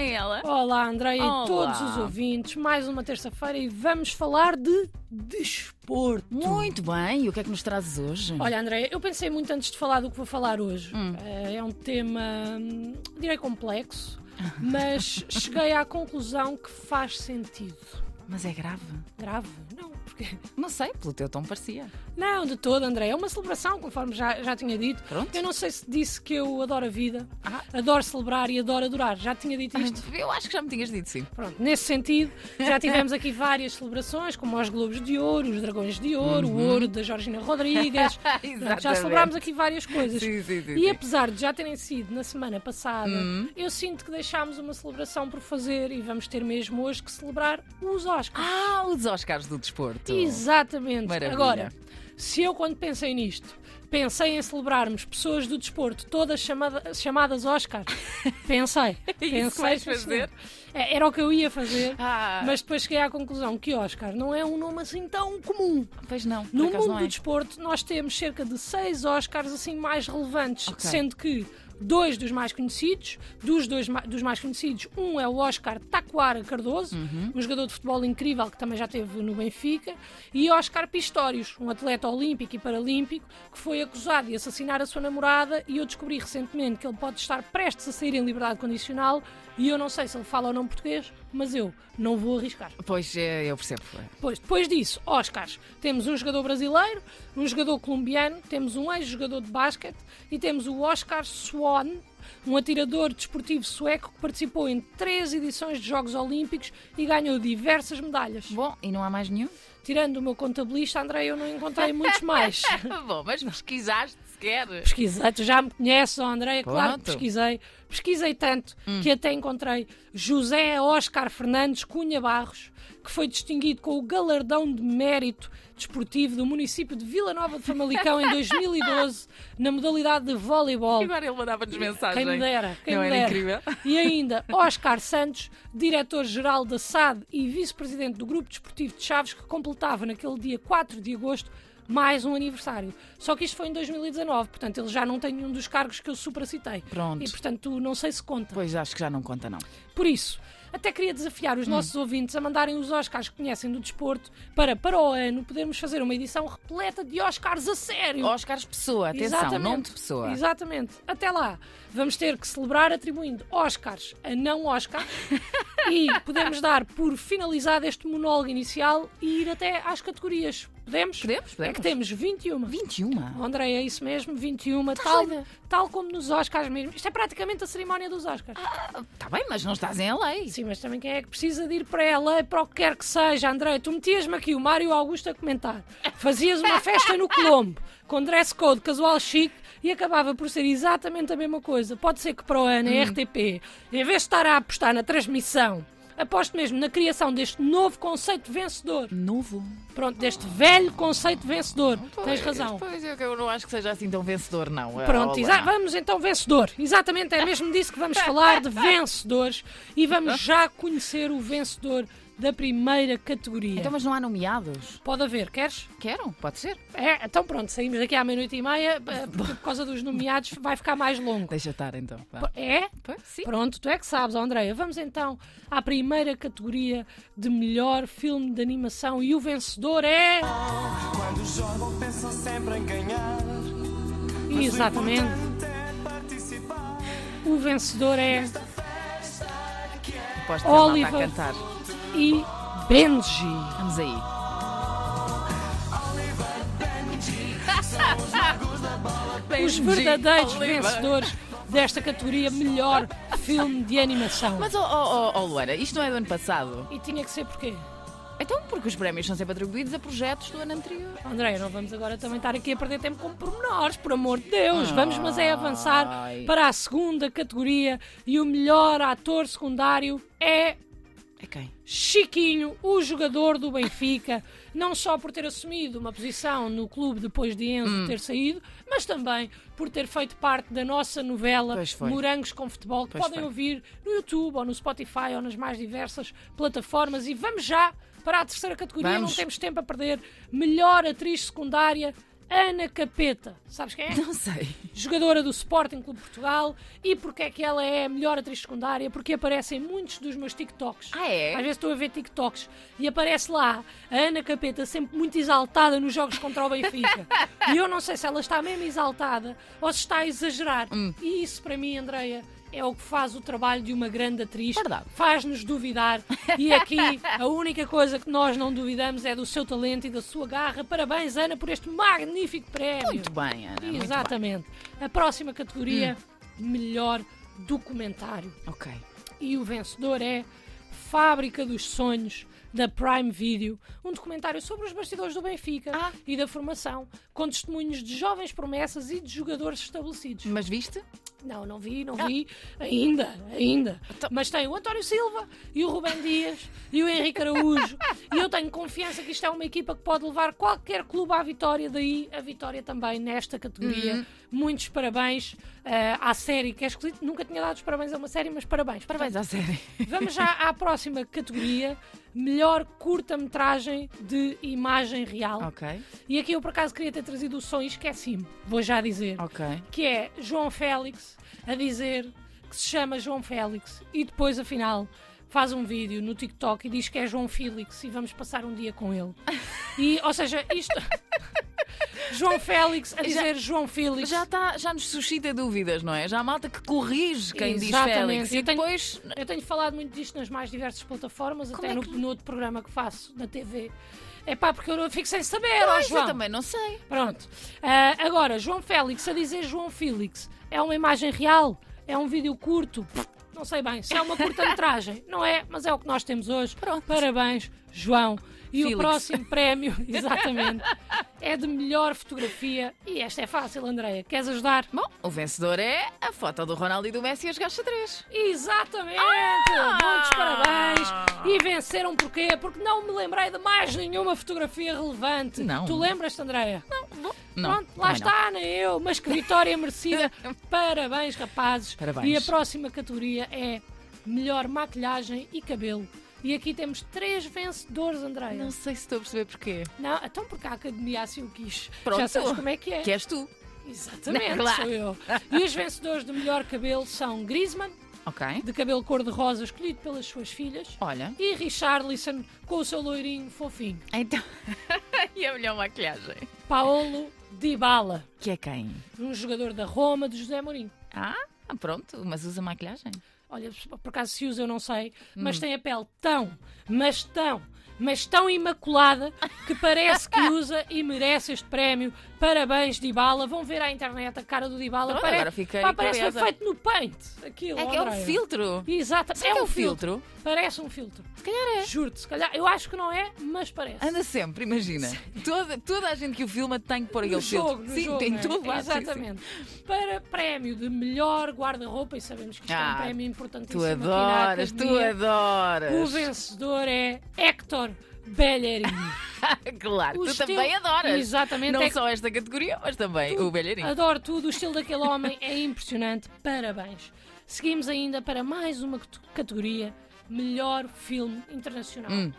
é ela? Olá, Andréia Olá. e todos os ouvintes. Mais uma terça-feira e vamos falar de desporto. Muito bem, e o que é que nos trazes hoje? Olha, Andréia, eu pensei muito antes de falar do que vou falar hoje. Hum. Eh, É um tema, hum, direi complexo, mas cheguei à conclusão que faz sentido. Mas é grave? Grave? Não, porque. Não sei, pelo teu tom parecia. Não, de todo, André. É uma celebração, conforme já, já tinha dito. Pronto. Eu não sei se disse que eu adoro a vida, Ah. adoro celebrar e adoro adorar. Já tinha dito isto? Eu acho que já me tinhas dito sim. Pronto, nesse sentido, já tivemos aqui várias celebrações, como os Globos de Ouro, os Dragões de Ouro, o Ouro da Georgina Rodrigues. Já celebrámos aqui várias coisas. Sim, sim, sim, E apesar de já terem sido na semana passada, eu sinto que deixámos uma celebração por fazer e vamos ter mesmo hoje que celebrar os Oscars. Ah, os Oscars do desporto. Exatamente. Maravilha. Agora, se eu quando pensei nisto, pensei em celebrarmos pessoas do desporto todas chamada- chamadas Oscar, pensei. É pensei isso vais fazer? É, Era o que eu ia fazer. Ah, Mas depois cheguei à conclusão que Oscar não é um nome assim tão comum. pois não, No mundo não do é. desporto, nós temos cerca de seis Oscars assim mais relevantes, Ok. sendo que dois dos mais conhecidos, dos dois dos mais conhecidos, um é o Oscar Taquara Cardoso, Uhum. um jogador de futebol incrível que também já esteve no Benfica, e Oscar Pistorius, um atleta olímpico e paralímpico que foi acusado de assassinar a sua namorada e eu descobri recentemente que ele pode estar prestes a sair em liberdade condicional e eu não sei se ele fala ou não português, mas eu não vou arriscar. Pois é, eu percebo. Depois, depois disso, Oscars. Temos um jogador brasileiro, um jogador colombiano, temos um ex-jogador de basquete e temos o Oscar Um atirador desportivo sueco que participou em três edições de Jogos Olímpicos e ganhou diversas medalhas. Bom, e não há mais nenhum? Tirando o meu contabilista, André, eu não encontrei muitos mais. Bom, mas pesquisaste sequer. Pesquisei, tu já me conheces, André, claro que Pronto. pesquisei. Pesquisei tanto que até encontrei José Oscar Fernandes Cunha Barros, que foi distinguido com o galardão de mérito desportivo do município de Vila Nova de Famalicão em 2012, na modalidade de voleibol. Agora ele mandava-nos mensagem. Quem me dera, quem não me era dera. incrível? E ainda Oscar Santos, diretor-geral da SAD e vice-presidente do Grupo Desportivo de Chaves, que completava naquele dia 4 de agosto mais um aniversário. Só que isto foi em 2019, portanto ele já não tem nenhum dos cargos que eu supracitei. Pronto. E portanto não sei se conta. Pois acho que já não conta, não. Por isso, até queria desafiar Hum. os nossos ouvintes a mandarem os Oscars que conhecem do desporto para, para o ano, podermos fazer uma edição repleta de Oscars a sério. Oscars Pessoa, atenção, nome de pessoa. Exatamente. Até lá, vamos ter que celebrar atribuindo Oscars a não Oscar e podemos dar por finalizado este monólogo inicial e ir até às categorias. Podemos? Podemos, É podemos. que temos 21. 21. Oh, André, é isso mesmo, 21, tal, tal como nos Oscars mesmo. Isto é praticamente a cerimónia dos Oscars. Está Tá bem, mas não estás em lei. Sim, mas também quem é que precisa de ir para ela, para o que quer que seja, André? Tu metias-me aqui o Mário Augusto a comentar. Fazias uma festa no Colombo, com dress code casual chique, e acabava por ser exatamente a mesma coisa. Pode ser que para o ano, a RTP, em vez de estar a apostar na transmissão, aposto mesmo na criação deste novo conceito vencedor. Novo. Pronto, deste velho conceito vencedor. Tens razão. Pois é, que eu não acho que seja assim tão vencedor, não. Pronto, Olá. exa- vamos então vencedor. Exatamente, é mesmo disso que vamos falar, de vencedores. E vamos já conhecer o vencedor da primeira categoria. Então, mas não há nomeados? Pode haver, queres? Quero, pode ser. É, então pronto, saímos daqui à meia-noite e meia, eh, porque por causa dos nomeados vai ficar mais longo. Deixa estar então. vá. É? Pois, sim. Pronto, tu é que sabes, ó, Andreia. Vamos então à primeira categoria de melhor filme de animação e o vencedor é. Quando jogam pensam sempre em ganhar. Exatamente. é. O vencedor é Podes ter malta Oliver. E Benji. Vamos aí. Os verdadeiros Oliver. vencedores desta categoria melhor filme de animação. Mas, oh, oh, oh, Luana, isto não é do ano passado? E tinha que ser porquê? Então, porque os prémios são sempre atribuídos a projetos do ano anterior. André, não vamos agora também estar aqui a perder tempo com pormenores, por amor de Deus. Vamos, mas é avançar Ai. para a segunda categoria e o melhor ator secundário é É quem? Chiquinho, o jogador do Benfica, não só por ter assumido uma posição no clube depois de Enzo Hum. ter saído, mas também por ter feito parte da nossa novela. Morangos com Futebol, que Pois podem foi. ouvir no YouTube ou no Spotify ou nas mais diversas plataformas. E vamos já para a terceira categoria, Vamos. não temos tempo a perder. Melhor atriz secundária Ana Capeta. Sabes quem é? Não sei. jogadora do Sporting Clube Portugal. E porque é que ela é a melhor atriz secundária? Porque aparece em muitos dos meus TikToks. Ah, é? Às vezes estou a ver TikToks e aparece lá a Ana Capeta sempre muito exaltada nos jogos contra o Benfica. e eu não sei se ela está mesmo exaltada ou se está a exagerar. Hum. E isso para mim, Andreia, é o que faz o trabalho de uma grande atriz. Verdade. Faz-nos duvidar. E aqui a única coisa que nós não duvidamos é do seu talento e da sua garra. Parabéns, Ana, por este magnífico prémio. Muito bem, Ana. Exatamente. A próxima categoria, melhor documentário. bem. Ok. E o vencedor é Fábrica dos Sonhos, da Prime Video, um documentário sobre os bastidores do Benfica Ah. e da formação, com testemunhos de jovens promessas e de jogadores estabelecidos. Mas viste? Não, não vi, não vi, ainda, ainda. Então- Mas tem o António Silva e o Rubem Dias e o Henrique Araújo. e eu tenho confiança que isto é uma equipa que pode levar qualquer clube à vitória, daí a vitória também nesta categoria. Uhum. Muitos parabéns eh, à série, que é esquisito. Nunca tinha dado os parabéns a uma série, mas parabéns. Parabéns à série. Vamos já à próxima categoria. Melhor curta-metragem de imagem real. Ok, E aqui eu por acaso queria ter trazido o som e esqueci-me. Vou já dizer ok. que é João Félix a dizer que se chama João Félix e depois, afinal, faz um vídeo no TikTok e diz que é João Félix e vamos passar um dia com ele. E, ou seja, isto. João Félix a dizer João Félix. Já, tá, já nos suscita dúvidas, não é? Já há malta que corrige quem diz Exatamente. Félix. E Eu tenho- depois. Eu tenho falado muito disto nas mais diversas plataformas, Como até é no, que- no outro programa que faço na TV. É pá, porque eu fico sem saber, ó João. eu também não sei. Pronto. Ah, agora, João Félix a dizer João Félix é uma imagem real? É um vídeo curto? Não sei bem. Se é uma curta-metragem, não é, mas é o que nós temos hoje. Pronto. Parabéns, João. E Félix. o próximo prémio, exatamente, é de melhor fotografia. E esta é fácil, Andreia. Queres ajudar? Bom, o vencedor é a foto do Ronaldo e do Messi a jogar xadrez. Exatamente! Ah! Muitos parabéns! Venceram porquê? Porque não me lembrei de mais nenhuma fotografia relevante. Não. Tu lembras-te, Andreia? Não, Pronto, lá não. está, nem eu, mas que vitória merecida. Parabéns, rapazes. Parabéns. E a próxima categoria é melhor maquilhagem e cabelo. E aqui temos três vencedores, Andreia. Não sei se estou a perceber porquê. Não, então porque a academia assim o quis. Pronto. Já sabes como é que é. Que és tu. Exatamente, Claro. sou eu. E os vencedores de melhor cabelo são Griezmann, Ok. de cabelo cor-de-rosa, escolhido pelas suas filhas, Olha. e Richarlison, com o seu loirinho fofinho. Então. e a melhor maquilhagem? Paolo Dybala, Que é quem? um jogador da Roma, de José Mourinho. Ah, pronto. Mas usa maquilhagem. Olha, por acaso se usa eu não sei, mas Hum. tem a pele tão, mas tão, mas tão imaculada que parece que usa e merece este prémio. Parabéns, Dybala. Vão ver à internet a cara do Dybala. Pronto, agora fiquei Pá, parece que foi feito no paint. Aquilo, É que é um Andréia. filtro. Exato, Será que é um filtro? Parece um filtro. Se calhar é. Juro-te, se calhar. Eu acho que não é, mas parece. Anda sempre, imagina. Toda, toda a gente que o filma tem que pôr aquele jogo, filtro. sim, jogo, tem é? todo lado. sim, sim. Exatamente. Para prémio de melhor guarda-roupa, e sabemos que isto é Ah, um prémio importantíssimo Tu adoras, tu adoras. O vencedor é Héctor Bellerin. claro, tu estilo- também adoras. Exatamente. Não é só esta categoria, mas também o belheirinho. Adoro tudo, o estilo daquele homem é impressionante. Parabéns. Seguimos ainda para mais uma cate- categoria: Melhor Filme Internacional. Hum.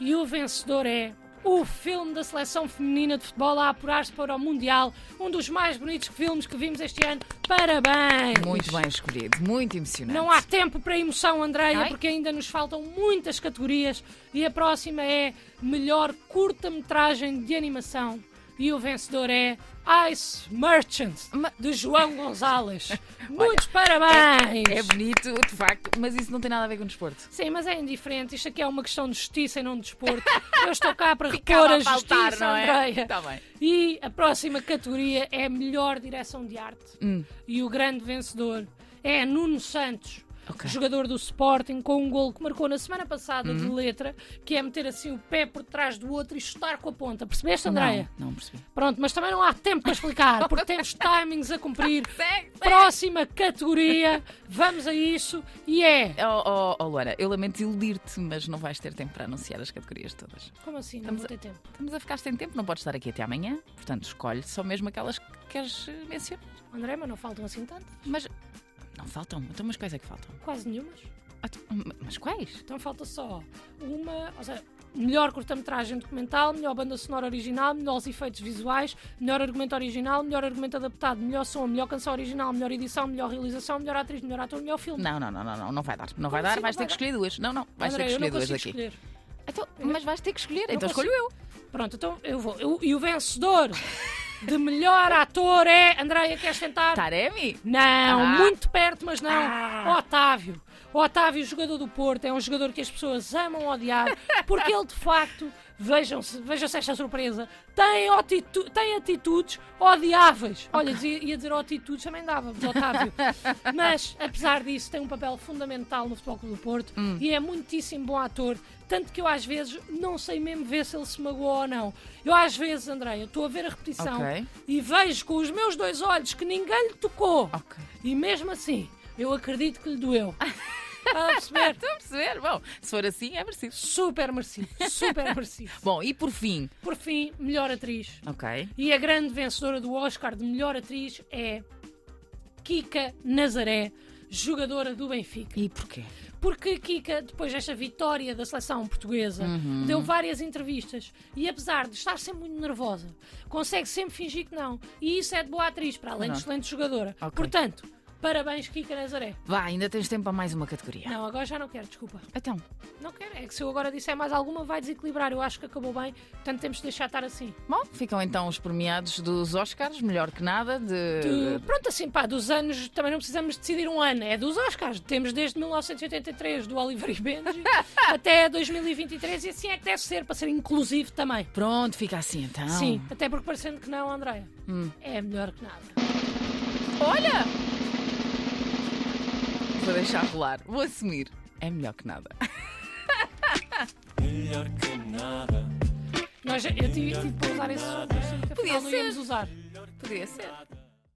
E o vencedor é o filme da seleção feminina de futebol a apurar-se para o Mundial. Um dos mais bonitos filmes que vimos este ano. Parabéns! Muito bem escolhido, muito emocionante. Não há tempo para emoção, Andreia, porque ainda nos faltam muitas categorias. E a próxima é Melhor Curta-Metragem de Animação. E o vencedor é Ice Merchant, de João Gonzalez. Muitos parabéns! É bonito, de facto, mas isso não tem nada a ver com o desporto. Sim, mas é indiferente. Isto aqui é uma questão de justiça e não de desporto. Eu estou cá para repor a a faltar, justiça, não é? Andreia. Tá bem. E a próxima categoria é Melhor Direção de Arte. Hum. E o grande vencedor é Nuno Santos. Ok. Jogador do Sporting com um gol que marcou na semana passada Uhum. de letra, que é meter assim o pé por trás do outro e chutar com a ponta. Percebeste, Andréia? Não, não percebi. Pronto, mas também não há tempo para explicar, porque temos timings a cumprir. Próxima categoria, vamos a isso, e é. Oh, oh, oh, Luana, eu lamento iludir-te, mas não vais ter tempo para anunciar as categorias todas. Como assim? Não Estamos a- ter tempo. Estamos a ficar sem tempo, não podes estar aqui até amanhã, portanto escolhe só mesmo aquelas que queres mencionar. André, mas não faltam assim tantas? Mas não faltam, então mas quais é que faltam? Quase nenhumas. Ah, tu- Mas quais? Então falta só uma. Ou seja, melhor curta-metragem documental, melhor banda sonora original, melhores efeitos visuais, melhor argumento original, melhor argumento adaptado, melhor som, melhor canção original, melhor edição, melhor realização, melhor atriz, melhor ator, melhor filme. Não, não, não, não, não, não vai dar. Não vai dar, assim vais não ter que vai escolher duas. Não, não, vais André, ter que eu não escolher duas consigo aqui. escolher. Então, mas vais ter que escolher, então consigo. escolho eu. Pronto, então eu vou. Eu- e o vencedor de melhor ator é. Andréia, queres tentar? Taremi? Não, Ah. muito perto, mas não. Ah. Otávio. O Otávio, jogador do Porto, é um jogador que as pessoas amam odiar, porque ele de facto, vejam-se, vejam-se esta surpresa, tem, atitu- tem atitudes odiáveis. Olha, dizia- ia dizer atitudes, também dava, Otávio. Mas, apesar disso, tem um papel fundamental no Futebol Clube do Porto Hum. e é muitíssimo bom ator. Tanto que eu às vezes não sei mesmo ver se ele se magoou ou não. Eu às vezes, Andréia, estou a ver a repetição Ok. e vejo com os meus dois olhos que ninguém lhe tocou. Ok. E mesmo assim, eu acredito que lhe doeu. Está a perceber? Estou a perceber. Bom, se for assim, é merecido. Super merecido. Super merecido. Bom, e por fim. Por fim, melhor atriz. Ok. E a grande vencedora do Oscar de melhor atriz é Kika Nazaré, jogadora do Benfica. E porquê? Porque Kika, depois desta vitória da seleção portuguesa, Uhum. deu várias entrevistas e, apesar de estar sempre muito nervosa, consegue sempre fingir que não. E isso é de boa atriz, para além de Não. excelente jogadora. Ok. Portanto, parabéns, Kika Nazaré. Vá, ainda tens tempo para mais uma categoria. Não, agora já não quero, desculpa. Então, Não quero, é que se eu agora disser mais alguma vai desequilibrar. Eu acho que acabou bem, portanto temos de deixar estar assim. bom, ficam então os premiados dos Oscars, melhor que nada, de. De- pronto, assim, pá, dos anos, também não precisamos decidir um ano, é dos Oscars. Temos desde 1983, do Oliver e Benji, até 2023, e assim é que deve ser, para ser inclusivo também. Pronto, fica assim então. Sim, até porque parecendo que não, Andréia, Hum. é melhor que nada. Olha! Vou deixar rolar, vou assumir. É melhor que nada. Melhor que nada. Nós, eu tive, tive para usar esse, afinal não ser. íamos usar. Podia ser.